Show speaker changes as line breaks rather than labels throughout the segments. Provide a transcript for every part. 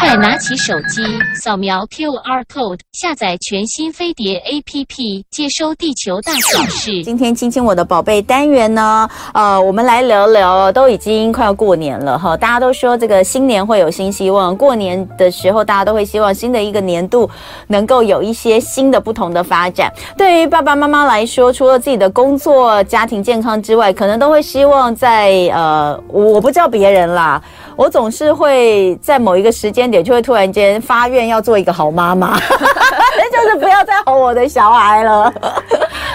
快拿起手机，扫描 QR code，下载全新飞碟 APP，接收地球大小事。
今天亲亲我的宝贝单元呢，呃，我们来聊聊，都已经快要过年了哈，大家都说这个新年会有新希望，过年的时候大家都会希望新的一个年度能够有一些新的不同的发展。对于爸爸妈妈来说，除了自己的工作、家庭健康之外，可能都会希望在呃，我不知道别人啦，我总是会在某一个时间。点就会突然间发愿要做一个好妈妈，就是不要再吼我的小孩了。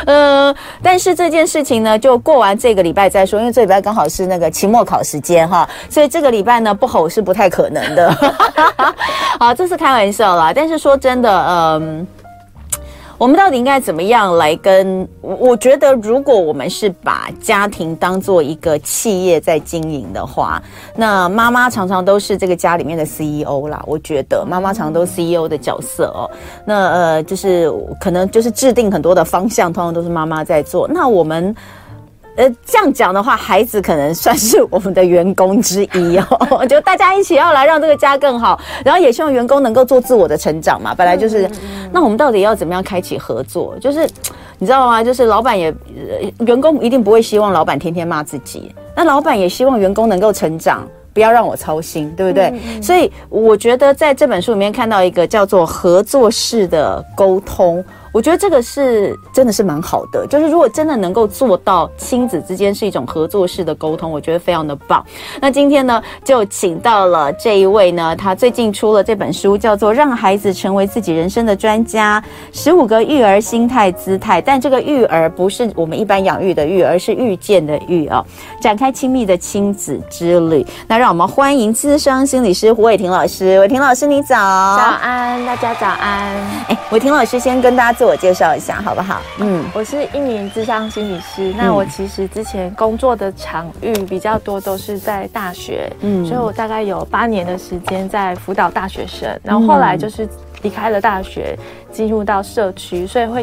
嗯，但是这件事情呢，就过完这个礼拜再说，因为这礼拜刚好是那个期末考时间哈，所以这个礼拜呢不吼是不太可能的。好，这是开玩笑啦。但是说真的，嗯。我们到底应该怎么样来跟？我觉得，如果我们是把家庭当做一个企业在经营的话，那妈妈常常都是这个家里面的 CEO 啦。我觉得妈妈常常都是 CEO 的角色哦。那呃，就是可能就是制定很多的方向，通常都是妈妈在做。那我们。呃，这样讲的话，孩子可能算是我们的员工之一哦。就大家一起要来让这个家更好，然后也希望员工能够做自我的成长嘛。本来就是，那我们到底要怎么样开启合作？就是你知道吗？就是老板也，员工一定不会希望老板天天骂自己，那老板也希望员工能够成长，不要让我操心，对不对？所以我觉得在这本书里面看到一个叫做合作式的沟通。我觉得这个是真的是蛮好的，就是如果真的能够做到亲子之间是一种合作式的沟通，我觉得非常的棒。那今天呢，就请到了这一位呢，他最近出了这本书，叫做《让孩子成为自己人生的专家：十五个育儿心态姿态》。但这个育儿不是我们一般养育的育，而是遇见的遇啊，展开亲密的亲子之旅。那让我们欢迎资深心理师胡伟婷老师。伟婷老师，你早。
早安，大家早安。
哎，伟婷老师先跟大家。自我介绍一下好不好？
嗯，我是一名智商心理师。那我其实之前工作的场域比较多，都是在大学。嗯，所以我大概有八年的时间在辅导大学生。然后后来就是离开了大学，进入到社区，所以会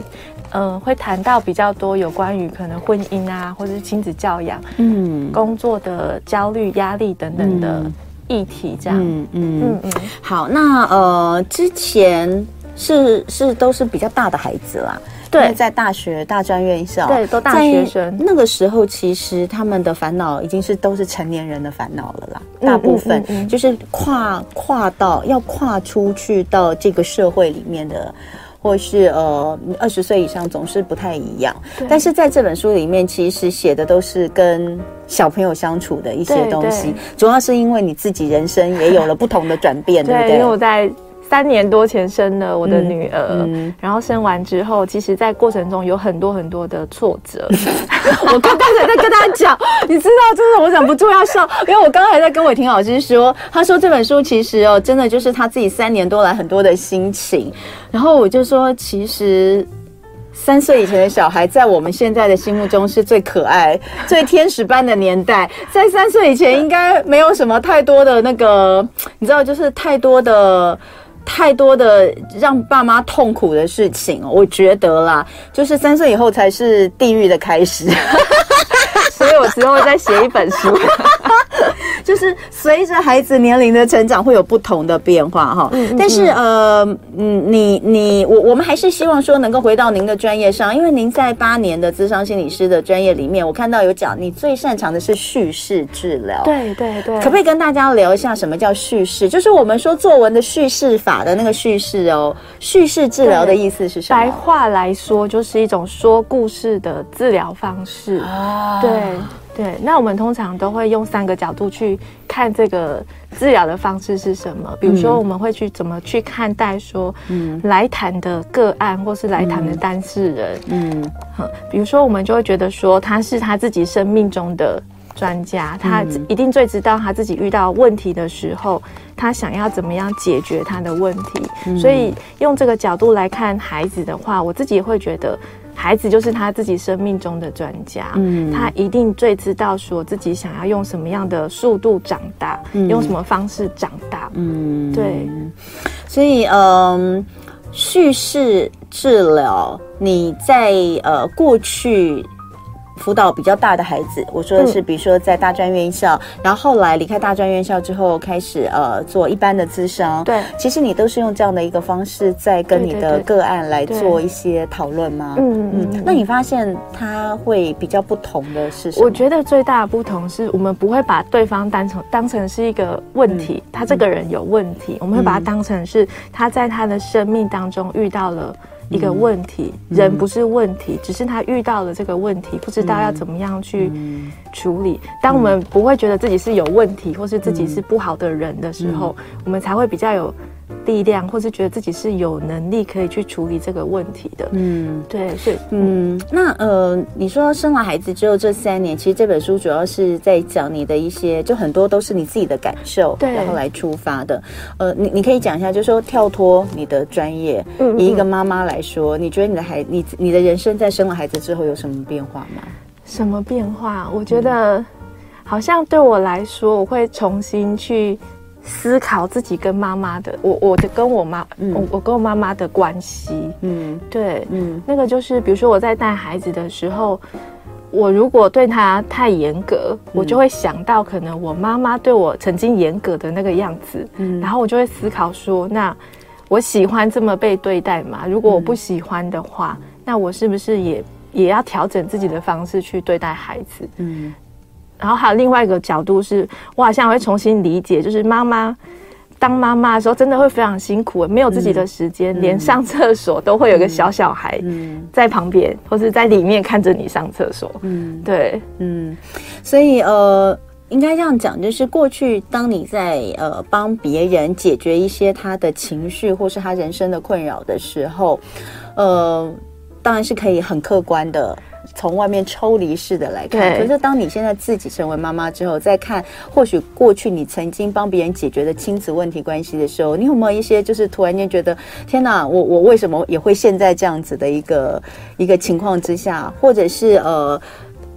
嗯、呃、会谈到比较多有关于可能婚姻啊，或者是亲子教养、嗯，工作的焦虑、压力等等的议题。这样，嗯嗯嗯嗯。
好，那呃之前。是是都是比较大的孩子啦，
对，
在大学大专院校，
对，都大学生。
那个时候其实他们的烦恼已经是都是成年人的烦恼了啦，大部分就是跨跨到要跨出去到这个社会里面的，或是呃二十岁以上总是不太一样。但是在这本书里面，其实写的都是跟小朋友相处的一些东西，主要是因为你自己人生也有了不同的转变，对不对？
因为我在。三年多前生了我的女儿，然后生完之后，其实，在过程中有很多很多的挫折。
我刚刚才在跟他讲，你知道，真的我忍不住要笑，因为我刚刚还在跟伟婷老师说，他说这本书其实哦，真的就是他自己三年多来很多的心情。然后我就说，其实三岁以前的小孩，在我们现在的心目中是最可爱、最天使般的年代。在三岁以前，应该没有什么太多的那个，你知道，就是太多的。太多的让爸妈痛苦的事情，我觉得啦，就是三岁以后才是地狱的开始，
所以我之后再写一本书。
就是随着孩子年龄的成长，会有不同的变化哈。嗯，但是呃，嗯，你你我我们还是希望说能够回到您的专业上，因为您在八年的咨商心理师的专业里面，我看到有讲你最擅长的是叙事治疗。
对对对，
可不可以跟大家聊一下什么叫叙事？就是我们说作文的叙事法的那个叙事哦。叙事治疗的意思是什么？
白话来说，就是一种说故事的治疗方式。啊，对。对，那我们通常都会用三个角度去看这个治疗的方式是什么。比如说，我们会去怎么去看待说，嗯，来谈的个案或是来谈的当事人，嗯，比如说，我们就会觉得说，他是他自己生命中的专家，他一定最知道他自己遇到问题的时候，他想要怎么样解决他的问题。所以，用这个角度来看孩子的话，我自己也会觉得。孩子就是他自己生命中的专家，嗯，他一定最知道说自己想要用什么样的速度长大，嗯，用什么方式长大，嗯，对。
所以，嗯，叙事治疗，你在呃过去辅导比较大的孩子，我说的是，比如说在大专院校，嗯、然后后来离开大专院校之后，开始呃做一般的咨商。
对，
其实你都是用这样的一个方式在跟你的个案来做一些讨论吗？嗯嗯。那你发现他会比较不同的是什么？
我觉得最大的不同是我们不会把对方当成当成是一个问题，嗯、他这个人有问题，我们会把他当成是他在他的生命当中遇到了。一个问题，人不是问题，只是他遇到了这个问题，不知道要怎么样去处理。当我们不会觉得自己是有问题，或是自己是不好的人的时候，我们才会比较有力量，或是觉得自己是有能力可以去处理这个问题的。嗯，对，是，
嗯，那呃，你说生完孩子之后这三年，其实这本书主要是在讲你的一些，就很多都是你自己的感受，对，然后来出发的。呃，你你可以讲一下，就是说跳脱你的专业，嗯，以一个妈妈来说，你觉得你的孩，你你的人生在生完孩子之后有什么变化吗？
什么变化？我觉得好像对我来说，我会重新去。思考自己跟妈妈的，我我的跟我妈，嗯、我我跟我妈妈的关系，嗯，对，嗯，那个就是，比如说我在带孩子的时候，我如果对他太严格，嗯、我就会想到可能我妈妈对我曾经严格的那个样子，嗯，然后我就会思考说，那我喜欢这么被对待吗？如果我不喜欢的话，嗯、那我是不是也也要调整自己的方式去对待孩子？嗯。然后还有另外一个角度是，我好像会重新理解，就是妈妈当妈妈的时候，真的会非常辛苦，没有自己的时间，嗯、连上厕所都会有个小小孩在旁边，嗯、或是在里面看着你上厕所。嗯，对，
嗯，所以呃，应该这样讲，就是过去当你在呃帮别人解决一些他的情绪或是他人生的困扰的时候，呃，当然是可以很客观的。从外面抽离式的来看，可是当你现在自己成为妈妈之后，再看或许过去你曾经帮别人解决的亲子问题关系的时候，你有没有一些就是突然间觉得天哪，我我为什么也会现在这样子的一个一个情况之下，或者是呃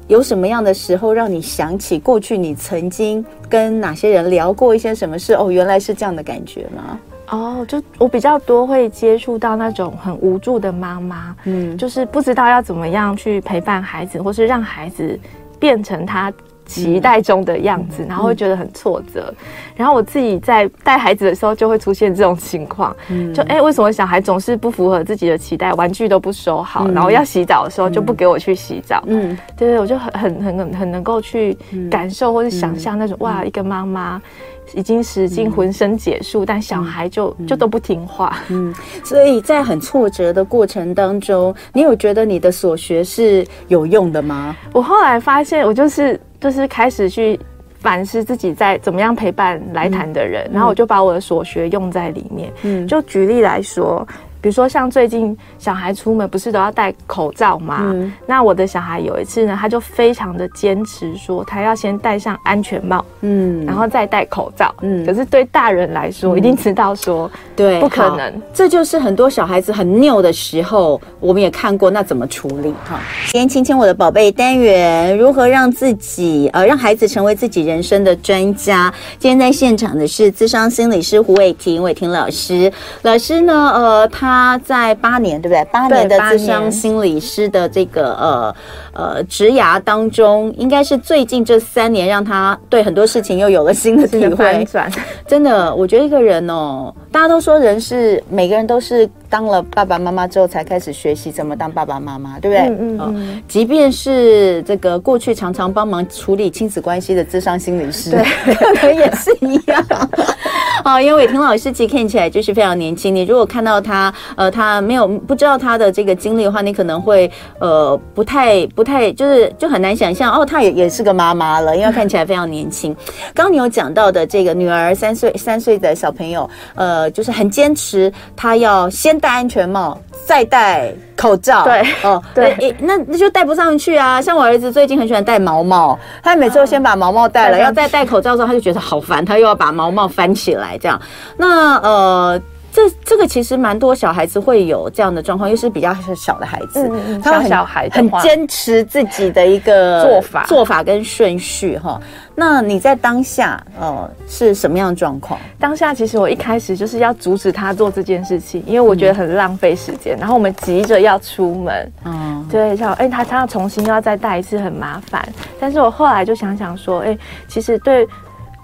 有什么样的时候让你想起过去你曾经跟哪些人聊过一些什么事？哦，原来是这样的感觉吗？
哦，就我比较多会接触到那种很无助的妈妈，嗯，就是不知道要怎么样去陪伴孩子，或是让孩子变成他期待中的样子，嗯、然后会觉得很挫折。嗯、然后我自己在带孩子的时候，就会出现这种情况，嗯、就哎，为什么小孩总是不符合自己的期待，玩具都不收好，嗯、然后要洗澡的时候就不给我去洗澡，嗯，对对，我就很很很很能够去感受或是想象那种、嗯、哇，一个妈妈。已经使尽浑身解数，嗯、但小孩就、嗯、就都不听话。嗯，
所以在很挫折的过程当中，你有觉得你的所学是有用的吗？
我后来发现，我就是就是开始去反思自己在怎么样陪伴来谈的人，嗯、然后我就把我的所学用在里面。嗯，就举例来说。比如说，像最近小孩出门不是都要戴口罩吗？嗯、那我的小孩有一次呢，他就非常的坚持说，他要先戴上安全帽，嗯，然后再戴口罩，嗯。可是对大人来说，嗯、一定知道说，对，不可能。
这就是很多小孩子很拗的时候，我们也看过，那怎么处理？哈，今天亲亲我的宝贝单元，如何让自己呃让孩子成为自己人生的专家？今天在现场的是咨商心理师胡伟婷，伟婷老师，老师呢，呃，他。他在八年，对不对？八年的智商心理师的这个呃呃职涯当中，应该是最近这三年让他对很多事情又有了新的体会。真的，我觉得一个人哦，大家都说人是每个人都是当了爸爸妈妈之后才开始学习怎么当爸爸妈妈，对不对？嗯嗯，嗯。即便是这个过去常常帮忙处理亲子关系的智商心理师，对，可能也是一样。哦，因为伟霆老师其实看起来就是非常年轻。你如果看到他，呃，他没有不知道他的这个经历的话，你可能会呃不太不太，就是就很难想象哦，他也也是个妈妈了，因为看起来非常年轻。刚刚你有讲到的这个女儿三岁 三岁的小朋友，呃，就是很坚持，他要先戴安全帽，再戴口罩。对，哦，对，那那就戴不上去啊。像我儿子最近很喜欢戴毛毛，他每次都先把毛毛戴了，要再戴口罩的时候，他就觉得好烦，他又要把毛毛翻起来。这样，那呃，这这个其实蛮多小孩子会有这样的状况，又是比较小的孩子，
嗯
他们很
小小孩的
很坚持自己的一个
做法
做法跟顺序哈。那你在当下呃是什么样的状况？
当下其实我一开始就是要阻止他做这件事情，因为我觉得很浪费时间。然后我们急着要出门，
嗯，
对，像哎、欸，他他要重新要再带一次，很麻烦。但是我后来就想想说，哎、欸，其实对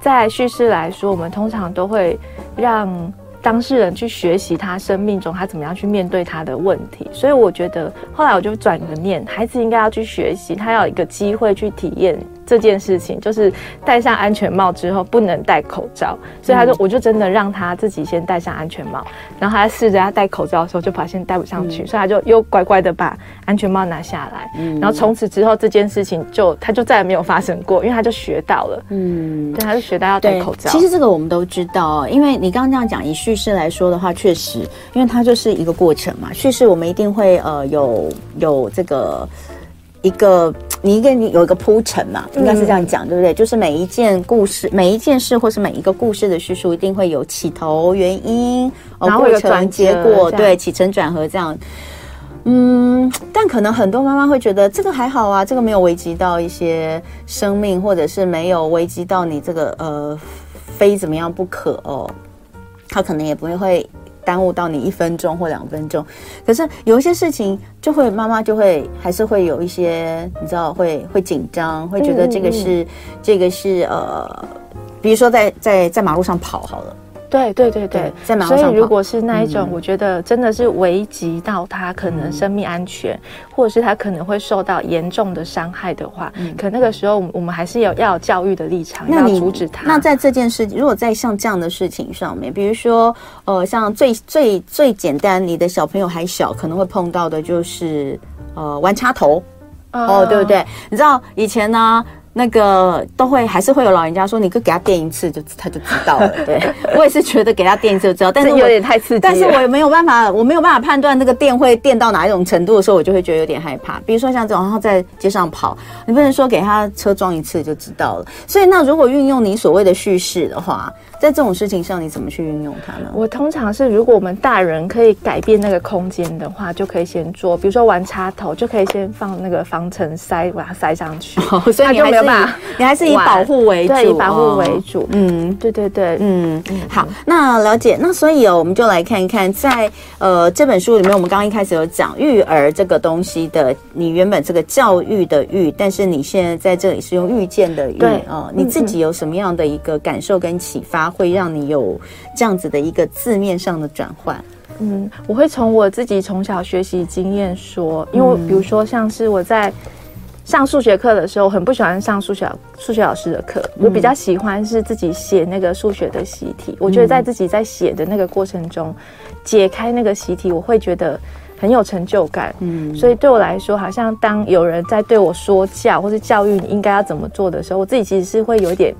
在叙事来说，我们通常都会让当事人去学习他生命中他怎么样去面对他的问题。所以我觉得后来我就转个念，孩子应该要去学习，他要有一个机会去体验。这件事情就是戴上安全帽之后不能戴口罩，所以他就我就真的让他自己先戴上安全帽，然后他试着要戴口罩的时候就发现戴不上去，所以他就又乖乖的把安全帽拿下来，然后从此之后这件事情就他就再也没有发生过，因为他就学到了，嗯，对，他就学到要戴口罩。
其实这个我们都知道，因为你刚刚这样讲，以叙事来说的话，确实，因为它就是一个过程嘛，叙事我们一定会呃有有这个。一个，你一个你有一个铺陈嘛，应该是这样讲，对不对？就是每一件故事，每一件事，或是每一个故事的叙述，一定会有起头、原因，然后过程、结果，对，起承转合这样。嗯，但可能很多妈妈会觉得这个还好啊，这个没有危及到一些生命，或者是没有危及到你这个呃非怎么样不可哦，他可能也不会会。耽误到你一分钟或两分钟，可是有一些事情就会妈妈就会还是会有一些你知道会会紧张，会觉得这个是、这个是呃，比如说在在在马路上跑好了。
对对对对，
在马路上。
所以如果是那一种，我觉得真的是危及到他可能生命安全，嗯、或者是他可能会受到严重的伤害的话，嗯、可那个时候我们还是有要有教育的立场，要阻止他。
那在这件事，如果在像这样的事情上面，比如说呃，像最最最简单，你的小朋友还小，可能会碰到的就是呃玩插头，哦，哦，对不对？你知道以前呢？那个都会还是会有老人家说，你可给他电一次就他就知道了。对，我也是觉得给他电一次就知道，但是有点太刺激。但是我也没有办法，我没有办法判断那个电会电到哪一种程度的时候，我就会觉得有点害怕。比如说像这种，然后在街上跑，你不能说给他车撞一次就知道了。所以那如果运用你所谓的叙事的话，在这种事情上，你怎么去运用它呢？
我通常是，如果我们大人可以改变那个空间的话，就可以先做。比如说玩插头，就可以先放那个防尘塞，把它塞上去。
哦，所以你还是以你还是以保护为主，
对，以保护为主。
嗯，
对对对，
嗯嗯。好，那了解。那所以哦，我们就来看一看，在呃这本书里面，我们刚刚一开始有讲育儿这个东西的，你原本这个教育的育，但是你现在在这里是用遇见的育啊，哦，你自己有什么样的一个感受跟启发？会让你有这样子的一个字面上的转换。
嗯，我会从我自己从小学习经验说，因为比如说像是我在上数学课的时候，很不喜欢上数学数学老师的课，我比较喜欢是自己写那个数学的习题。我觉得在自己在写的那个过程中，解开那个习题，我会觉得很有成就感。嗯，所以对我来说，好像当有人在对我说教或是教育你应该要怎么做的时候，我自己其实是会有一点。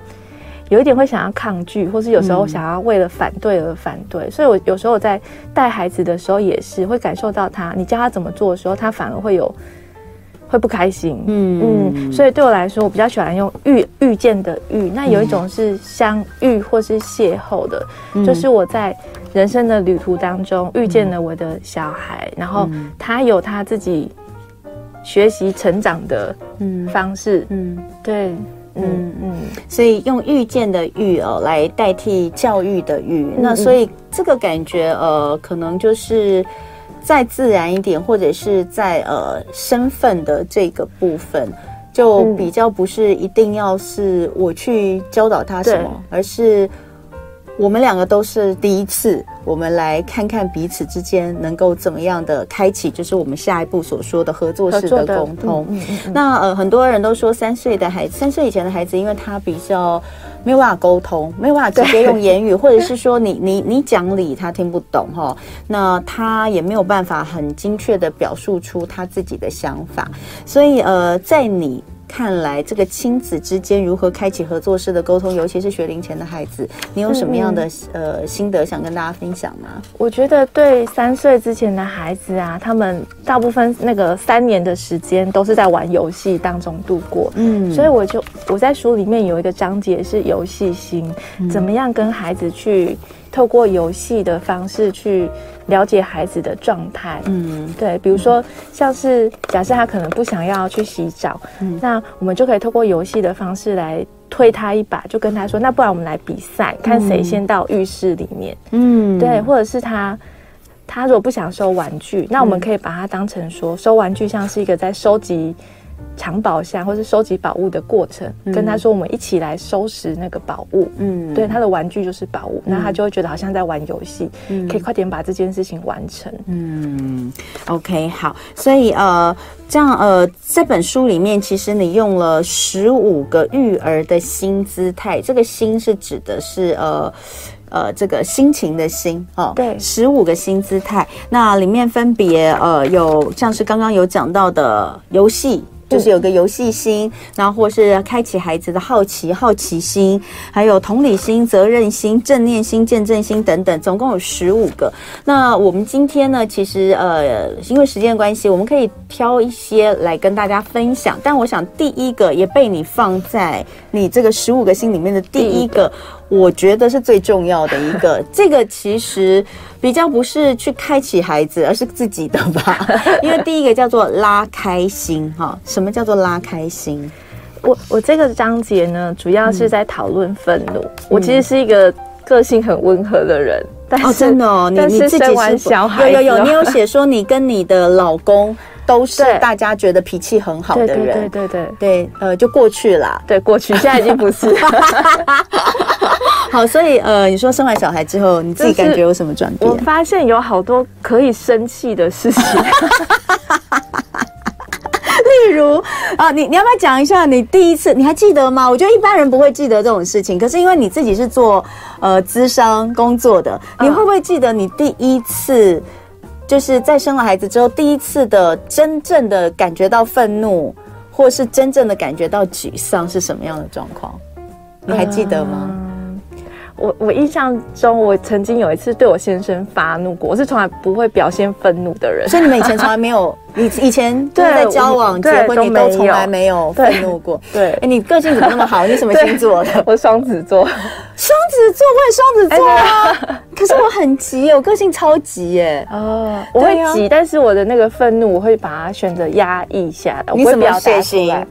有一点会想要抗拒，或是有时候想要为了反对而反对，嗯、所以我有时候我在带孩子的时候也是会感受到他，你教他怎么做的时候，他反而会有会不开心。嗯。嗯，所以对我来说，我比较喜欢用遇遇见的遇，那有一种是相遇或是邂逅的，嗯、就是我在人生的旅途当中遇见了我的小孩，嗯、然后他有他自己学习成长的方式。嗯，对。嗯嗯，
所以用遇见的遇哦来代替教育的育，嗯、那所以这个感觉呃，可能就是再自然一点，或者是在呃身份的这个部分，就比较不是一定要是我去教导他什么，对。而是。我们两个都是第一次，我们来看看彼此之间能够怎么样的开启，就是我们下一步所说的合作式的沟通。嗯嗯嗯、那呃，很多人都说三岁的孩子，三岁以前的孩子，因为他比较没有办法沟通，没有办法直接用言语，或者是说你 你你讲理他听不懂哈，那他也没有办法很精确的表述出他自己的想法，所以呃，在你。看来这个亲子之间如何开启合作式的沟通，尤其是学龄前的孩子，你有什么样的、嗯、呃心得想跟大家分享吗？
我觉得对三岁之前的孩子啊，他们大部分那个三年的时间都是在玩游戏当中度过，嗯，所以我就我在书里面有一个章节是游戏心，嗯、怎么样跟孩子去透过游戏的方式去了解孩子的状态。嗯，对，比如说像是假设他可能不想要去洗澡，嗯，那我们就可以透过游戏的方式来推他一把，就跟他说：“那不然我们来比赛，看谁先到浴室里面。”嗯，对，或者是他他如果不想收玩具，那我们可以把它当成说收玩具像是一个在收集。藏宝箱或是收集宝物的过程，嗯、跟他说我们一起来收拾那个宝物。嗯，对，他的玩具就是宝物，那、嗯、他就会觉得好像在玩游戏，嗯、可以快点把这件事情完成。
嗯，OK，好，所以呃，这样呃，这本书里面其实你用了十五个育儿的新姿态，这个“新”是指的是呃呃这个心情的“心”哦。对，十五个新姿态，那里面分别呃有像是刚刚有讲到的游戏。就是有个游戏心，然后或是开启孩子的好奇、好奇心，还有同理心、责任心、正念心、见证心等等，总共有十五个。那我们今天呢，其实呃，因为时间关系，我们可以挑一些来跟大家分享。但我想第一个也被你放在你这个十五个心里面的第一个。我觉得是最重要的一个，这个其实比较不是去开启孩子，而是自己的吧。因为第一个叫做拉开心，哈，什么叫做拉开心？
我我这个章节呢，主要是在讨论愤怒。嗯、我其实是一个个性很温和的人，哦、真的哦，你你自己是小孩
有有有，你有写说你跟你的老公。都是大家觉得脾气很好的人，
对对对对
对，呃，就过去了，
对，过去，现在已经不是。
好，所以呃，你说生完小孩之后，你自己感觉有什么转变？
我发现有好多可以生气的事情，
例如啊，你你要不要讲一下你第一次？你还记得吗？我觉得一般人不会记得这种事情，可是因为你自己是做呃资商工作的，你会不会记得你第一次？就是在生了孩子之后，第一次的真正的感觉到愤怒，或是真正的感觉到沮丧是什么样的状况？你还记得吗？
嗯、我我印象中，我曾经有一次对我先生发怒过。我是从来不会表现愤怒的人，
所以你们以前从来 没有。以以前 对在交往结婚，你都从来没有愤怒过。对，哎，你个性怎么那么好？你什么星座的？
我双子座。
双子座，我也双子座啊。可是我很急，我个性超急耶。哦，
我会急，但是我的那个愤怒，我会把它选择压抑下来。
你什么血型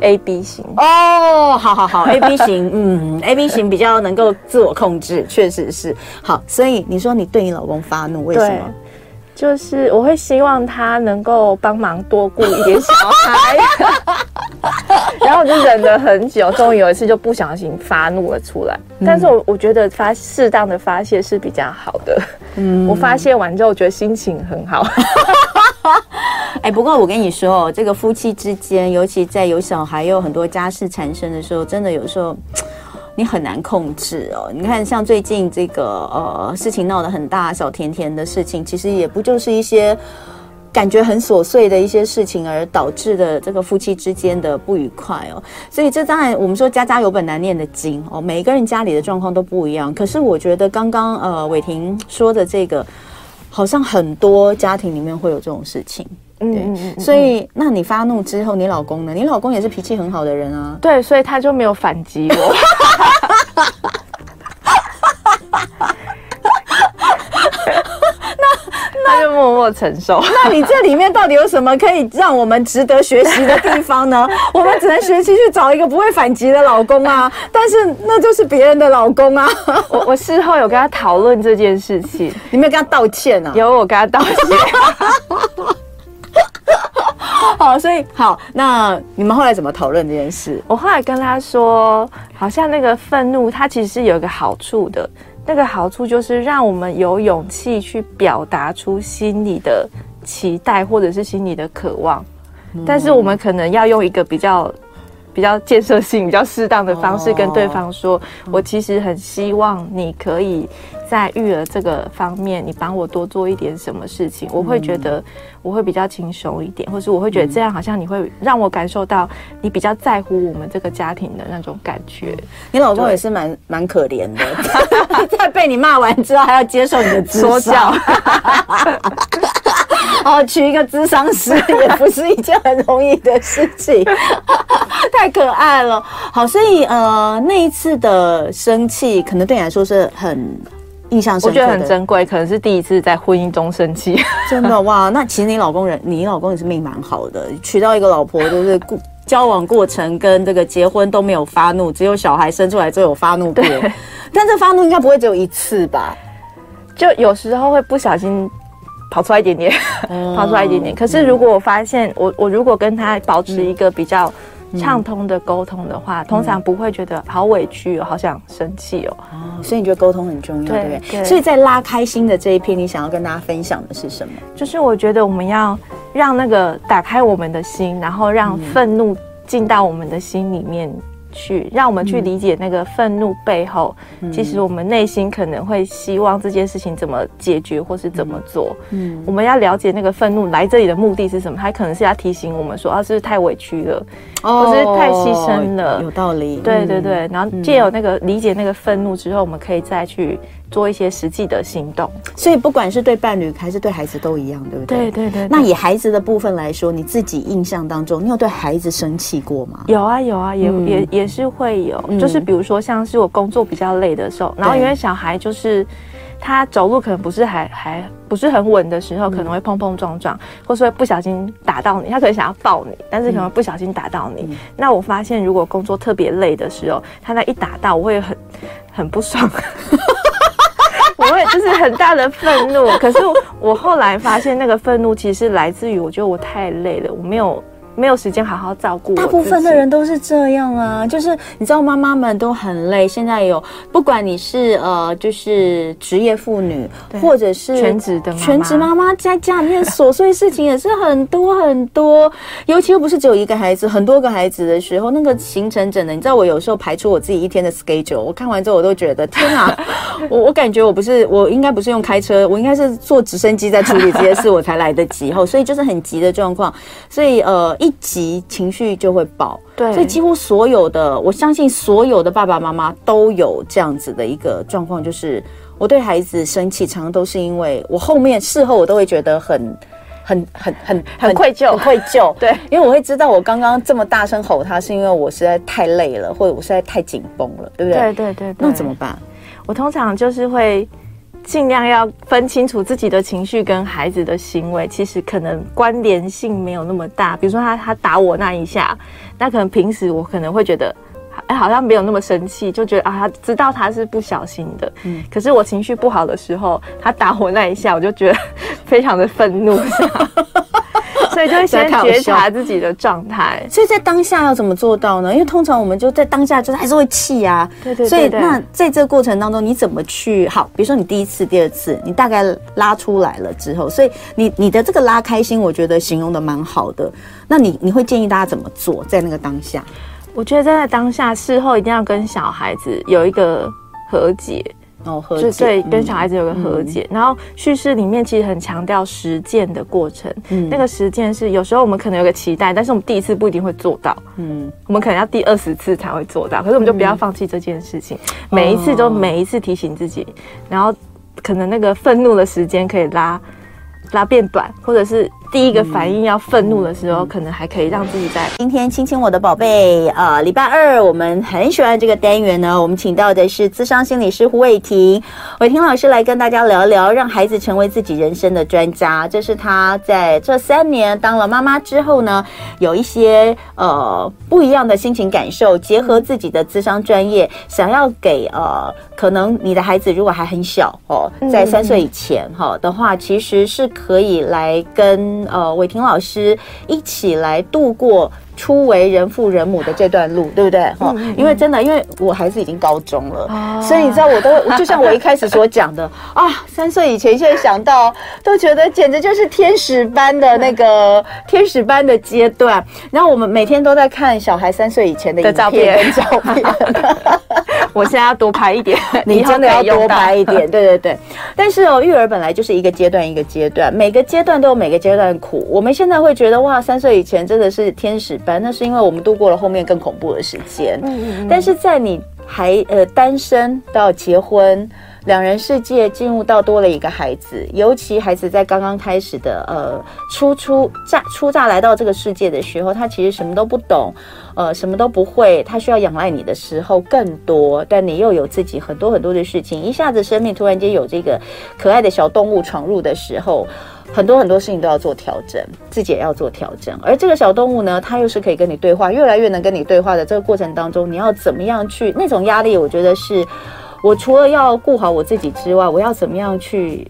？A B 型。
哦，好好好，A B 型，嗯，A B 型比较能够自我控制，确实是。好，所以你说你对你老公发怒，为什么？
就是我会希望他能够帮忙多顾一点小孩，然后我就忍了很久，终于有一次就不小心发怒了出来。但是我我觉得发适当的发泄是比较好的。嗯，我发泄完之后，我觉得心情很好。
哎，不过我跟你说哦，这个夫妻之间，尤其在有小孩又有很多家事产生的时候，真的有时候。你很难控制哦。你看，像最近这个呃事情闹得很大，小甜甜的事情，其实也不就是一些感觉很琐碎的一些事情而导致的这个夫妻之间的不愉快哦。所以这当然我们说家家有本难念的经哦，每一个人家里的状况都不一样。可是我觉得刚刚呃伟霆说的这个，好像很多家庭里面会有这种事情。对，嗯所以那你发怒之后，你老公呢？你老公也是脾气很好的人啊。
对，所以他就没有反击我。那那就默默承受。
那你这里面到底有什么可以让我们值得学习的地方呢？我们只能学习去找一个不会反击的老公啊。但是那就是别人的老公啊。
我我事后有跟他讨论这件事情，
你没有跟他道歉啊？
有，我跟他道歉。
好，所以好，那你们后来怎么讨论这件事？
我后来跟他说，好像那个愤怒，它其实是有一个好处的。那个好处就是让我们有勇气去表达出心里的期待，或者是心里的渴望。嗯、但是我们可能要用一个比较。比较建设性、比较适当的方式跟对方说：“ oh. 我其实很希望你可以在育儿这个方面，你帮我多做一点什么事情，我会觉得我会比较轻松一点，或是我会觉得这样好像你会让我感受到你比较在乎我们这个家庭的那种感觉。”
你老公也是蛮蛮可怜的，在被你骂完之后还要接受你的说教。哦，娶一个智商师也不是一件很容易的事情，太可爱了。好，所以呃，那一次的生气可能对你来说是很印象深刻，
我觉得很珍贵，可能是第一次在婚姻中生气。
真的哇，那其实你老公人，你老公也是命蛮好的，娶到一个老婆就是过交往过程跟这个结婚都没有发怒，只有小孩生出来之后有发怒过。但这发怒应该不会只有一次吧？
就有时候会不小心跑出来一点点，哦、跑出来一点点。可是如果我发现我我如果跟他保持一个比较。畅通的沟通的话，通常不会觉得好委屈哦，好想生气哦。
哦，所以你觉得沟通很重要，对不对？对。所以在拉开心的这一篇，你想要跟大家分享的是什么？
就是我觉得我们要让那个打开我们的心，然后让愤怒进到我们的心里面。去让我们去理解那个愤怒背后，嗯、其实我们内心可能会希望这件事情怎么解决，或是怎么做。嗯，我们要了解那个愤怒来这里的目的是什么？他可能是要提醒我们说，啊，是不是太委屈了，哦、或是太牺牲了？
有道理。
对对对，然后借由那个理解那个愤怒之后，我们可以再去。做一些实际的行动，
所以不管是对伴侣还是对孩子都一样，对不对？
对对对。
那以孩子的部分来说，你自己印象当中，你有对孩子生气过吗？
有啊有啊，也、嗯、也也是会有，嗯、就是比如说像是我工作比较累的时候，然后因为小孩就是他走路可能不是还还不是很稳的时候，可能会碰碰撞撞，或是会不小心打到你，他可能想要抱你，但是可能不小心打到你。嗯、那我发现如果工作特别累的时候，他那一打到，我会很很不爽。就是很大的愤怒，可是我后来发现那个愤怒其实来自于我觉得我太累了，我没有。没有时间好好照顾。大
部分的人都是这样啊，就是你知道，妈妈们都很累。现在有，不管你是呃，就是职业妇女，或者是
全职的
全职妈妈，在家里面琐碎事情也是很多很多。尤其又不是只有一个孩子，很多个孩子的时候，那个行程整的，你知道，我有时候排出我自己一天的 schedule，我看完之后，我都觉得天啊，我我感觉我不是，我应该不是用开车，我应该是坐直升机在处理这些事，我才来得及。后，所以就是很急的状况。所以呃一。急情绪就会爆，对，所以几乎所有的，我相信所有的爸爸妈妈都有这样子的一个状况，就是我对孩子生气，常常都是因为我后面事后我都会觉得很、很、很、很、
很愧疚，
很愧疚，对，因为我会知道我刚刚这么大声吼他，是因为我实在太累了，或者我实在太紧绷了，对不对？
对对对，
那怎么办？
我通常就是会。尽量要分清楚自己的情绪跟孩子的行为，其实可能关联性没有那么大。比如说他他打我那一下，那可能平时我可能会觉得，哎，好像没有那么生气，就觉得啊，他知道他是不小心的。嗯，可是我情绪不好的时候，他打我那一下，我就觉得 非常的愤怒。所以就会先觉察自己的状态，
所以在当下要怎么做到呢？因为通常我们就在当下就是还是会气啊，对对，对对。所以那在这个过程当中，你怎么去好？比如说你第一次、第二次，你大概拉出来了之后，所以你你的这个拉开心，我觉得形容的蛮好的。那你你会建议大家怎么做在那个当下？
我觉得在那当下，事后一定要跟小孩子有一个和解。
哦，和解，
对，跟小孩子有个和解。嗯、然后叙事里面其实很强调实践的过程。嗯，那个实践是有时候我们可能有个期待，但是我们第一次不一定会做到。嗯，我们可能要第二十次才会做到。可是我们就不要放弃这件事情，嗯、每一次都每一次提醒自己，哦、然后可能那个愤怒的时间可以拉拉变短，或者是。第一个反应要愤怒的时候，可能还可以让自己在
今天亲亲我的宝贝。呃，礼拜二我们很喜欢这个单元呢。我们请到的是资商心理师胡伟霆，伟霆老师来跟大家聊聊，让孩子成为自己人生的专家。这是他在这三年当了妈妈之后呢，有一些呃不一样的心情感受，结合自己的资商专业，想要给呃可能你的孩子如果还很小哦，在三岁以前哈的话，其实是可以来跟。呃，伟霆老师一起来度过初为人父人母的这段路，对不对？哈、嗯，因为真的，因为我孩子已经高中了，哦、所以你知道，我都就像我一开始所讲的 啊，三岁以前，现在想到都觉得简直就是天使般的那个 天使般的阶段。然后我们每天都在看小孩三岁以前的照片跟照片。
我现在要多拍一点，
你真的要多拍一点，对对对。但是哦，育儿本来就是一个阶段一个阶段，每个阶段都有每个阶段苦。我们现在会觉得哇，三岁以前真的是天使般，那是因为我们度过了后面更恐怖的时间。嗯嗯嗯。但是在你还呃单身到结婚两人世界进入到多了一个孩子，尤其孩子在刚刚开始的呃初初乍初乍来到这个世界的时候，他其实什么都不懂，呃，什么都不会，他需要仰赖你的时候更多，但你又有自己很多很多的事情，一下子生命突然间有这个可爱的小动物闯入的时候，很多很多事情都要做调整，自己也要做调整。而这个小动物呢，它又是可以跟你对话，越来越能跟你对话的这个过程当中，你要怎么样去那种压力？我觉得是。我除了要顾好我自己之外，我要怎么样去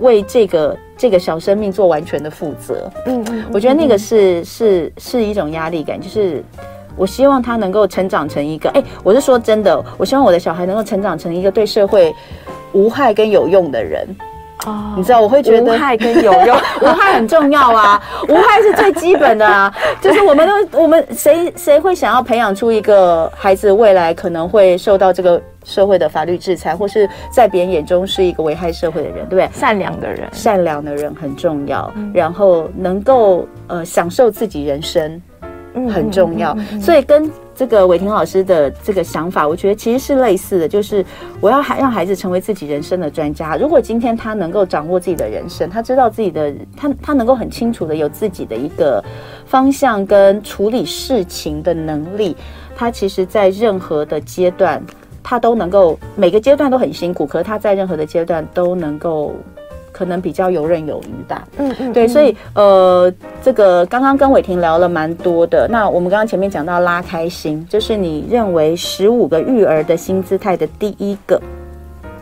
为这个这个小生命做完全的负责？嗯，嗯，我觉得那个是是是一种压力感，就是我希望他能够成长成一个，哎，我是说真的，我希望我的小孩能够成长成一个对社会无害跟有用的人。哦，你知道我会觉得
无害跟有用，
无害很重要啊，无害是最基本的啊，就是我们都我们谁谁会想要培养出一个孩子未来可能会受到这个社会的法律制裁，或是在别人眼中是一个危害社会的人，对不对？
善良的人，
善良的人很重要，嗯、然后能够呃享受自己人生。很重要，所以跟这个伟霆老师的这个想法，我觉得其实是类似的，就是我要还让孩子成为自己人生的专家。如果今天他能够掌握自己的人生，他知道自己的，他他能够很清楚的有自己的一个方向跟处理事情的能力，他其实在任何的阶段，他都能够每个阶段都很辛苦，可是他在任何的阶段都能够。可能比较游刃有余吧。嗯嗯，对，所以呃，这个刚刚跟伟霆聊了蛮多的。那我们刚刚前面讲到拉开心，就是你认为十五个育儿的新姿态的第一个。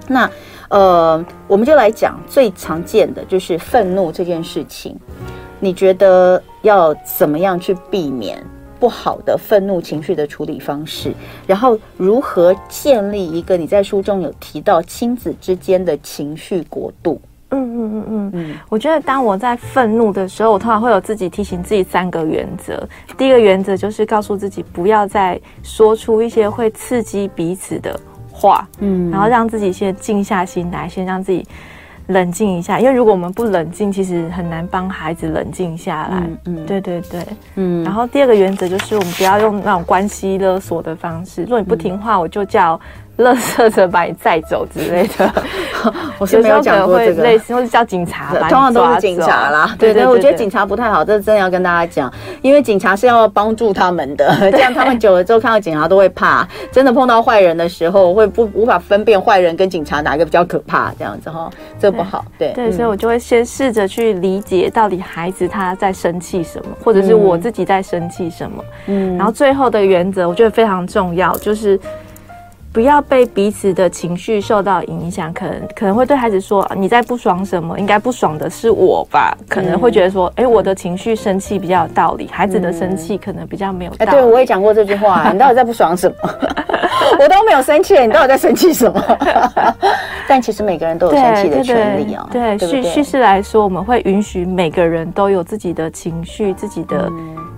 那呃，我们就来讲最常见的就是愤怒这件事情。你觉得要怎么样去避免不好的愤怒情绪的处理方式？然后如何建立一个你在书中有提到亲子之间的情绪国度？
嗯嗯嗯嗯嗯，我觉得当我在愤怒的时候，我通常会有自己提醒自己三个原则。第一个原则就是告诉自己不要再说出一些会刺激彼此的话，嗯，然后让自己先静下心来，先让自己冷静一下。因为如果我们不冷静，其实很难帮孩子冷静下来。嗯嗯，对对对，嗯。然后第二个原则就是我们不要用那种关系勒索的方式。如果你不听话，我就叫。垃圾车把你载走之类的，
我是没有讲过这个，
类似或者叫警察，
通常都是警察啦。对对，我觉得警察不太好，这真的要跟大家讲，因为警察是要帮助他们的，这样他们久了之后看到警察都会怕，真的碰到坏人的时候会不无法分辨坏人跟警察哪个比较可怕，这样子哈，这不好。对
对，所以我就会先试着去理解到底孩子他在生气什么，或者是我自己在生气什么。嗯，然后最后的原则我觉得非常重要，就是。不要被彼此的情绪受到影响，可能可能会对孩子说：“你在不爽什么？应该不爽的是我吧？”可能会觉得说：“哎、欸，我的情绪生气比较有道理，孩子的生气可能比较没有道理。”哎、欸，对，
我也讲过这句话。你到底在不爽什么？我都没有生气，你到底在生气什么？但其实每个人都有生气的权利啊。
对，叙叙事来说，我们会允许每个人都有自己的情绪、自己的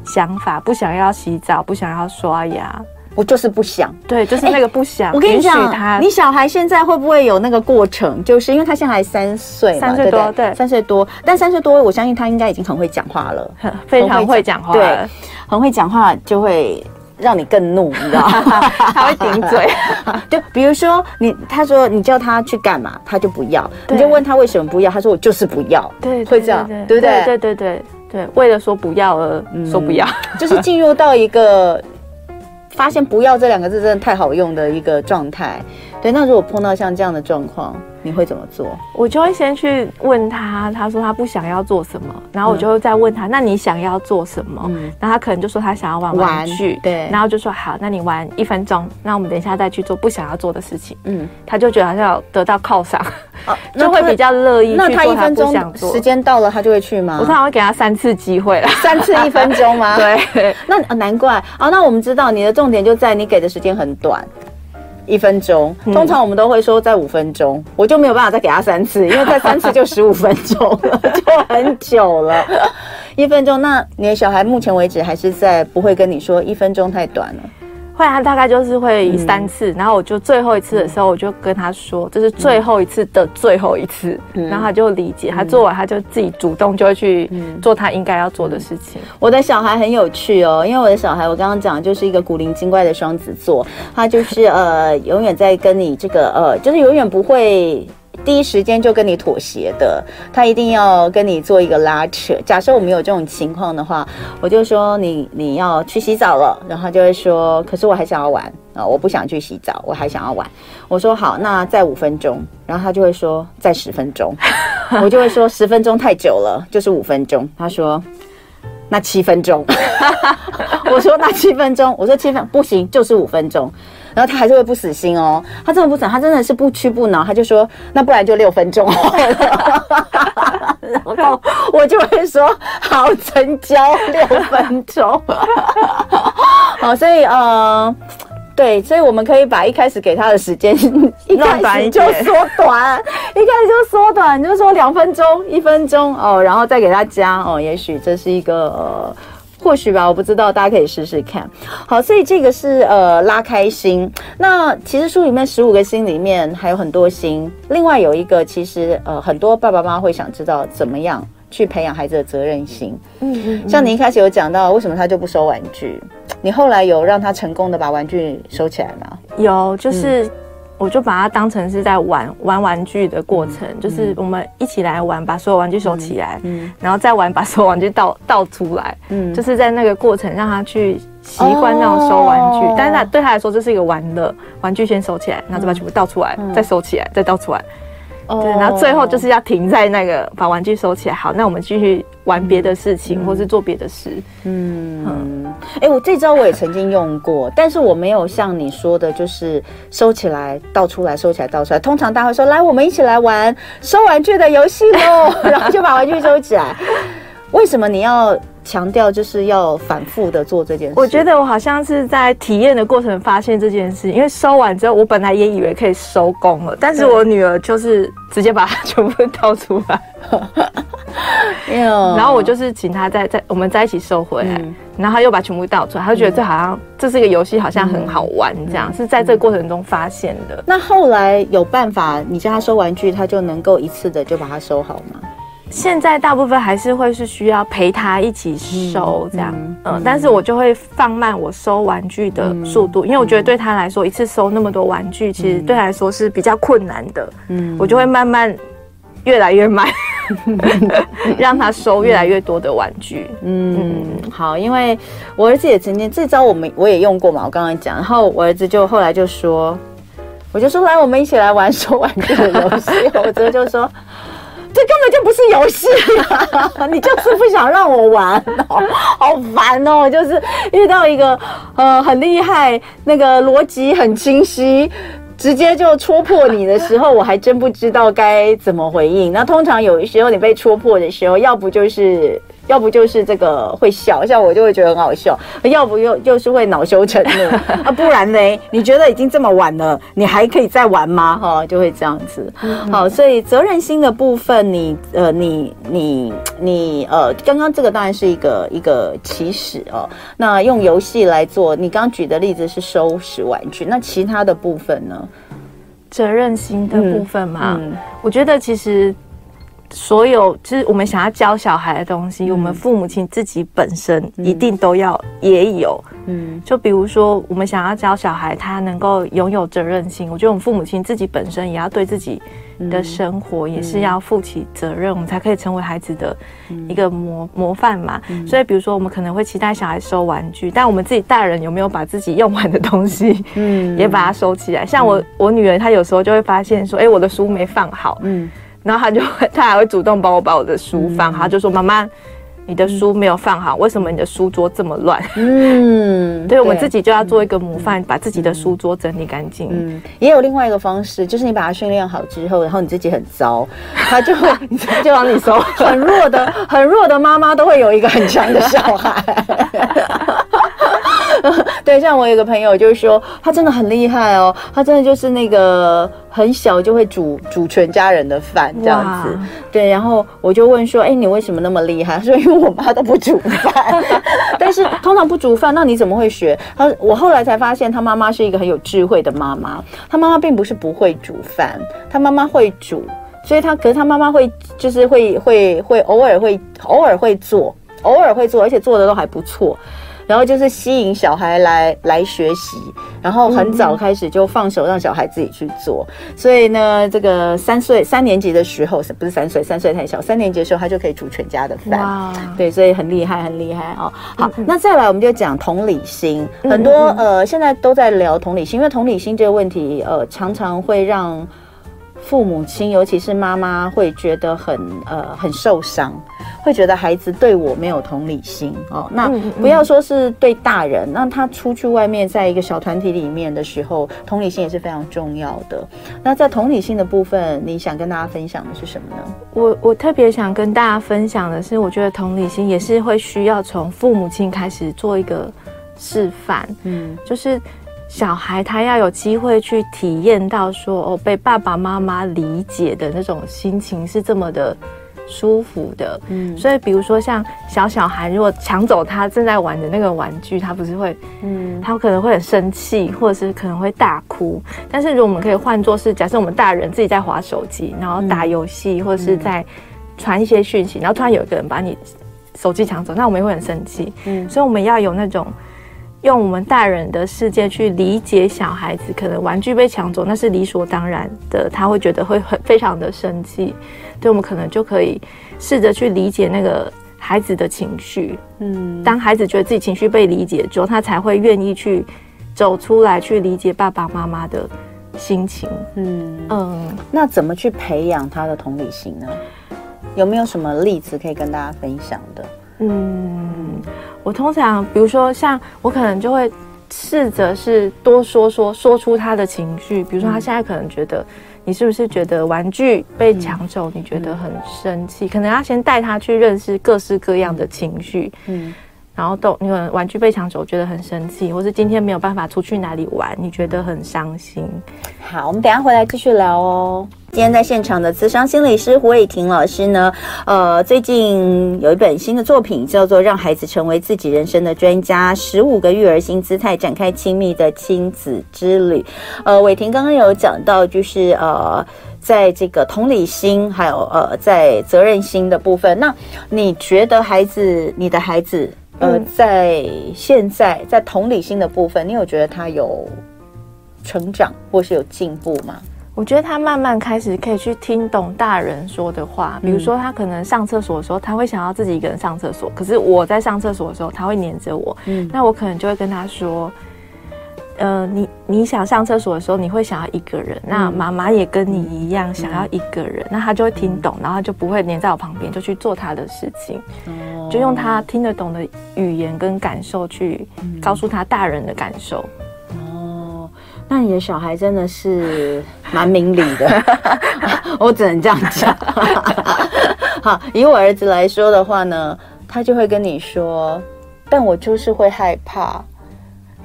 想法，不想要洗澡，不想要刷牙。
我就是不想，
对，就是那个不想。
我跟你讲，你小孩现在会不会有那个过程？就是因为他现在还三岁，
三岁多，对，
三岁多。但三岁多，我相信他应该已经很会讲话了，
非常会讲话，
对，很会讲话就会让你更怒，你知道吗？
他会顶嘴。
就比如说你，他说你叫他去干嘛，他就不要。你就问他为什么不要，他说我就是不要。对，会这样，对不对？
对对对对，为了说不要而说不要，
就是进入到一个。发现“不要”这两个字真的太好用的一个状态，对。那如果碰到像这样的状况，你会怎么做？
我就会先去问他，他说他不想要做什么，然后我就会再问他，嗯、那你想要做什么？嗯，那他可能就说他想要玩玩具，对。然后就说好，那你玩一分钟，那我们等一下再去做不想要做的事情。嗯，他就觉得好像得到犒赏，啊、就会比较乐意去做他不想做。那他一分钟
时间到了，他就会去吗？
我通常会给他三次机会了，
三次一分钟吗？
对。
那难怪啊，那我们知道你的重点就在你给的时间很短。一分钟，通常我们都会说在五分钟，嗯、我就没有办法再给他三次，因为再三次就十五分钟了，就很久了。一分钟，那你的小孩目前为止还是在不会跟你说一分钟太短了。
后来他大概就是会三次，嗯、然后我就最后一次的时候，我就跟他说，这是最后一次的最后一次，嗯、然后他就理解，他做完他就自己主动就会去做他应该要做的事情。
我的小孩很有趣哦，因为我的小孩我刚刚讲就是一个古灵精怪的双子座，他就是呃永远在跟你这个呃就是永远不会。第一时间就跟你妥协的，他一定要跟你做一个拉扯。假设我们有这种情况的话，我就说你你要去洗澡了，然后就会说，可是我还想要玩啊，我不想去洗澡，我还想要玩。我说好，那再五分钟，然后他就会说再十分钟，我就会说十分钟太久了，就是五分钟。他说那七分钟，我说那七分钟，我说七分不行，就是五分钟。然后他还是会不死心哦，他真的不死，他真的是不屈不挠，他就说那不然就六分钟，然后我就会说好，成交六分钟，好，所以呃，对，所以我们可以把一开始给他的时间一开始就缩短，一开始就缩短，就是说两分钟、一分钟哦，然后再给他加哦，也许这是一个。呃或许吧，我不知道，大家可以试试看。好，所以这个是呃拉开心。那其实书里面十五个心里面还有很多心，另外有一个其实呃很多爸爸妈妈会想知道怎么样去培养孩子的责任心。嗯，嗯嗯。像你一开始有讲到为什么他就不收玩具，你后来有让他成功的把玩具收起来吗？
有，就是。嗯我就把它当成是在玩玩玩具的过程，嗯、就是我们一起来玩，把所有玩具收起来，嗯，嗯。然后再玩，把所有玩具倒倒出来，嗯，就是在那个过程让他去习惯那种收玩具，哦、但是他对他来说这是一个玩乐，玩具先收起来，然后再把全部倒出来，嗯、再收起来，再倒出来。对，然后最后就是要停在那个把玩具收起来。好，那我们继续玩别的事情，嗯、或是做别的事。嗯，哎、欸，我这招我也曾经用过，但是我没有像你说的，就是收起来倒出来，收起来倒出来。通常大家会说，来，我们一起来玩收玩具的游戏喽，然后就把玩具收起来。为什么你要？强调就是要反复的做这件事。我觉得我好像是在体验的过程发现这件事，因为收完之后，我本来也以为可以收工了，但是我女儿就是直接把它全部倒出来，然后我就是请她再再我们在一起收回来，然后她又把全部倒出来，她就觉得这好像这是一个游戏，好像很好玩，这样是在这个过程中发现的。
那后来有办法，你叫她收玩具，她就能够一次的就把它收好吗？
现在大部分还是会是需要陪他一起收这样，嗯，但是我就会放慢我收玩具的速度，因为我觉得对他来说一次收那么多玩具，其实对他来说是比较困难的，嗯，我就会慢慢越来越慢，让他收越来越多的玩具，嗯，
好，因为我儿子也曾经这招我们我也用过嘛，我刚刚讲，然后我儿子就后来就说，我就说来我们一起来玩收玩具的游戏，我儿子就说。这根本就不是游戏，你就是不想让我玩，好烦哦！就是遇到一个呃很厉害、那个逻辑很清晰，直接就戳破你的时候，我还真不知道该怎么回应。那通常有时候你被戳破的时候，要不就是。要不就是这个会笑，像我就会觉得很好笑；要不又又是会恼羞成怒 啊，不然呢？你觉得已经这么晚了，你还可以再玩吗？哈，就会这样子。好，所以责任心的部分你，你呃，你你你呃，刚刚这个当然是一个一个起始哦。那用游戏来做，你刚举的例子是收拾玩具，那其他的部分呢？
责任心的部分嘛，嗯嗯、我觉得其实。所有就是我们想要教小孩的东西，嗯、我们父母亲自己本身一定都要也有。嗯，就比如说我们想要教小孩，他能够拥有责任心，我觉得我们父母亲自己本身也要对自己的生活也是要负起责任，嗯、我们才可以成为孩子的一个模模范嘛。嗯、所以，比如说我们可能会期待小孩收玩具，但我们自己大人有没有把自己用完的东西，嗯，也把它收起来？像我我女儿，她有时候就会发现说，哎、欸，我的书没放好，嗯。然后他就会，他还会主动帮我把我的书放好，他就说：“妈妈，你的书没有放好，为什么你的书桌这么乱？”嗯，对，我们自己就要做一个模范，把自己的书桌整理干净。嗯，
也有另外一个方式，就是你把它训练好之后，然后你自己很糟，他就会 就往你收。很弱的、很弱的妈妈都会有一个很强的小孩。对，像我有个朋友就是说，他真的很厉害哦，他真的就是那个很小就会煮煮全家人的饭这样子。对，然后我就问说，哎，你为什么那么厉害？他说因为我妈都不煮饭，但是通常不煮饭，那你怎么会学？他我后来才发现，他妈妈是一个很有智慧的妈妈。他妈妈并不是不会煮饭，他妈妈会煮，所以他可是他妈妈会就是会会会偶尔会偶尔会做，偶尔会做，而且做的都还不错。然后就是吸引小孩来来学习，然后很早开始就放手让小孩自己去做。所以呢，这个三岁三年级的时候，不是三岁，三岁太小，三年级的时候他就可以煮全家的饭。哇，对，所以很厉害，很厉害哦。好，那再来我们就讲同理心，很多呃现在都在聊同理心，因为同理心这个问题呃常常会让。父母亲，尤其是妈妈，会觉得很呃很受伤，会觉得孩子对我没有同理心哦。那不要说是对大人，那他出去外面，在一个小团体里面的时候，同理心也是非常重要的。那在同理心的部分，你想跟大家分享的是什么呢？
我我特别想跟大家分享的是，我觉得同理心也是会需要从父母亲开始做一个示范，嗯，就是。小孩他要有机会去体验到说哦，被爸爸妈妈理解的那种心情是这么的舒服的，嗯，所以比如说像小小孩如果抢走他正在玩的那个玩具，他不是会，嗯，他可能会很生气，或者是可能会大哭。但是如果我们可以换作是，假设我们大人自己在划手机，然后打游戏，或者是在传一些讯息，然后突然有一个人把你手机抢走，那我们也会很生气，嗯，所以我们要有那种。用我们大人的世界去理解小孩子，可能玩具被抢走，那是理所当然的，他会觉得会很非常的生气。对，我们可能就可以试着去理解那个孩子的情绪。嗯，当孩子觉得自己情绪被理解之后，他才会愿意去走出来，去理解爸爸妈妈的心情。嗯
嗯，那怎么去培养他的同理心呢？有没有什么例子可以跟大家分享的？
嗯，我通常比如说像我可能就会试着是多说说说出他的情绪，比如说他现在可能觉得你是不是觉得玩具被抢走，你觉得很生气，可能要先带他去认识各式各样的情绪，嗯。然后都，你可能玩具被抢走，觉得很生气，或是今天没有办法出去哪里玩，你觉得很伤心。
好，我们等下回来继续聊哦。今天在现场的慈商心理师胡伟婷老师呢，呃，最近有一本新的作品，叫做《让孩子成为自己人生的专家：十五个育儿新姿态，展开亲密的亲子之旅》。呃，伟婷刚刚有讲到，就是呃，在这个同理心，还有呃，在责任心的部分，那你觉得孩子，你的孩子？呃，在现在在同理心的部分，你有觉得他有成长或是有进步吗？
我觉得他慢慢开始可以去听懂大人说的话，比如说他可能上厕所的时候，他会想要自己一个人上厕所，可是我在上厕所的时候，他会黏着我，嗯，那我可能就会跟他说。呃，你你想上厕所的时候，你会想要一个人。那妈妈也跟你一样想要一个人，嗯、那他就会听懂，嗯、然后就不会黏在我旁边，就去做他的事情。哦、就用他听得懂的语言跟感受去告诉他大人的感受。
哦，那你的小孩真的是蛮明理的，我只能这样讲。好，以我儿子来说的话呢，他就会跟你说，但我就是会害怕。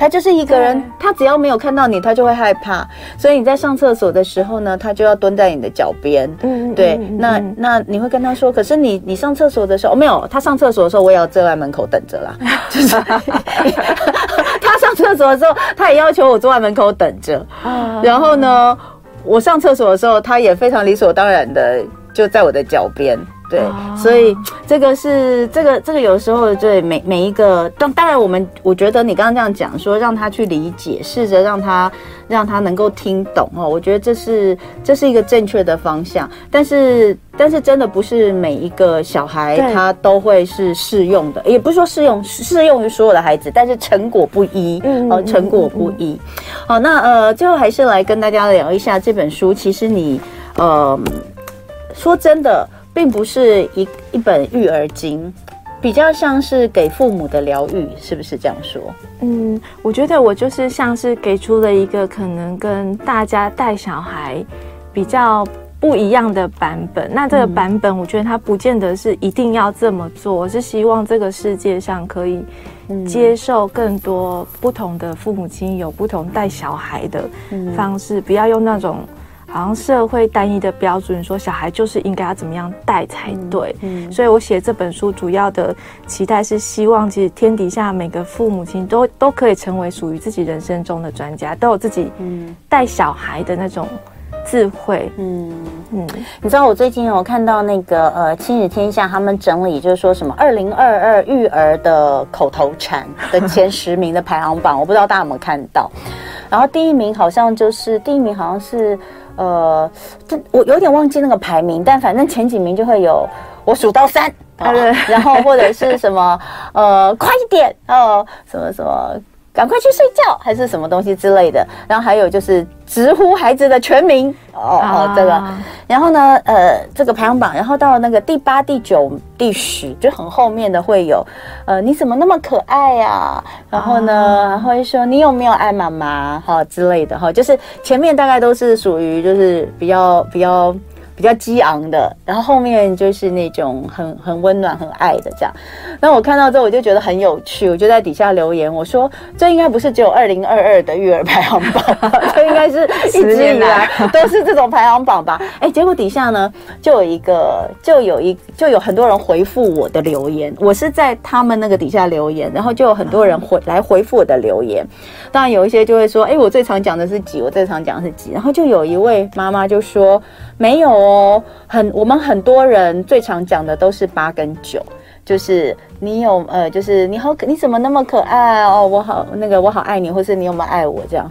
他就是一个人，他只要没有看到你，他就会害怕。所以你在上厕所的时候呢，他就要蹲在你的脚边。嗯，对。嗯、那那你会跟他说，可是你你上厕所的时候，哦，没有，他上厕所的时候，我也要坐在门口等着啦。就是 他上厕所的时候，他也要求我坐在门口等着。啊、然后呢，我上厕所的时候，他也非常理所当然的就在我的脚边。对，所以这个是这个这个有时候对每每一个当当然我们我觉得你刚刚这样讲说让他去理解，试着让他让他能够听懂哦，我觉得这是这是一个正确的方向。但是但是真的不是每一个小孩他都会是适用的，也不是说适用适用于所有的孩子，但是成果不一，哦，成果不一。好，那呃最后还是来跟大家聊一下这本书。其实你呃说真的。并不是一一本育儿经，比较像是给父母的疗愈，是不是这样说？
嗯，我觉得我就是像是给出了一个可能跟大家带小孩比较不一样的版本。那这个版本，我觉得它不见得是一定要这么做，我是希望这个世界上可以接受更多不同的父母亲有不同带小孩的方式，不要用那种。好像社会单一的标准，说小孩就是应该要怎么样带才对。嗯，嗯，所以我写这本书主要的期待是希望，其实天底下每个父母亲都都可以成为属于自己人生中的专家，都有自己嗯带小孩的那种智慧。嗯
嗯，你知道我最近有看到那个呃亲子天下他们整理，就是说什么二零二二育儿的口头禅的前十名的排行榜，我不知道大家有没有看到。然后第一名好像就是第一名好像是。呃，这我有点忘记那个排名，但反正前几名就会有我数到三，哦、然后或者是什么呃快一点哦，什么什么。赶快去睡觉，还是什么东西之类的。然后还有就是直呼孩子的全名哦哦，这个。然后呢，呃，这个排行榜，然后到那个第八、第九、第十，就很后面的会有，呃，你怎么那么可爱呀、啊？然后呢，然后会说你有没有爱妈妈哈之类的哈，就是前面大概都是属于就是比较比较。比较激昂的，然后后面就是那种很很温暖、很爱的这样。那我看到之后，我就觉得很有趣，我就在底下留言，我说这应该不是只有二零二二的育儿排行榜，这应该是一直以来都是这种排行榜吧？哎，结果底下呢，就有一个，就有一，就有很多人回复我的留言。我是在他们那个底下留言，然后就有很多人回来回复我的留言。当然有一些就会说，哎，我最常讲的是几，我最常讲的是几。然后就有一位妈妈就说。没有哦，很我们很多人最常讲的都是八跟九，就是你有呃，就是你好，你怎么那么可爱哦，我好那个我好爱你，或是你有没有爱我这样，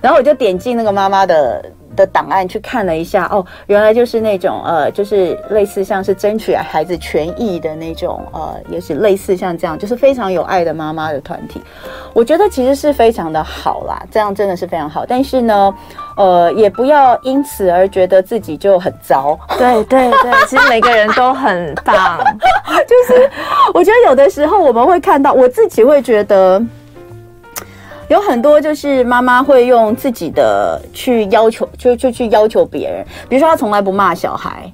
然后我就点进那个妈妈的。的档案去看了一下，哦，原来就是那种呃，就是类似像是争取孩子权益的那种呃，也是类似像这样，就是非常有爱的妈妈的团体。我觉得其实是非常的好啦，这样真的是非常好。但是呢，呃，也不要因此而觉得自己就很糟。
对对对，其实每个人都很棒。
就是我觉得有的时候我们会看到，我自己会觉得。有很多就是妈妈会用自己的去要求，就就去要求别人。比如说，她从来不骂小孩，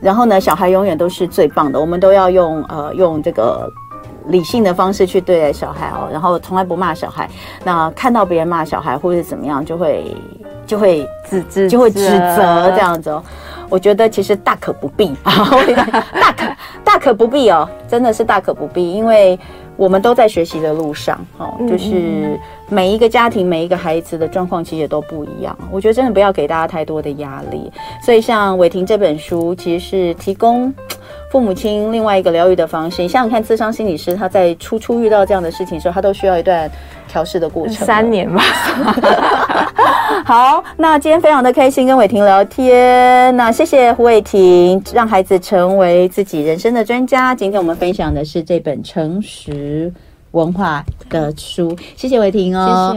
然后呢，小孩永远都是最棒的。我们都要用呃用这个理性的方式去对待小孩哦，然后从来不骂小孩。那看到别人骂小孩或者是怎么样，就会就会指指就会指责这样子哦。我觉得其实大可不必啊，大 可大可不必哦，真的是大可不必，因为。我们都在学习的路上，哦，就是每一个家庭、每一个孩子的状况其实也都不一样。我觉得真的不要给大家太多的压力。所以像伟霆这本书，其实是提供父母亲另外一个疗愈的方式。你想想看，智商心理师他在初初遇到这样的事情的时候，他都需要一段调试的过程，
三年吧。
好，那今天非常的开心跟伟霆聊天。那谢谢胡伟霆，让孩子成为自己人生的专家。今天我们分享的是这本诚实文化的书，谢谢伟霆哦。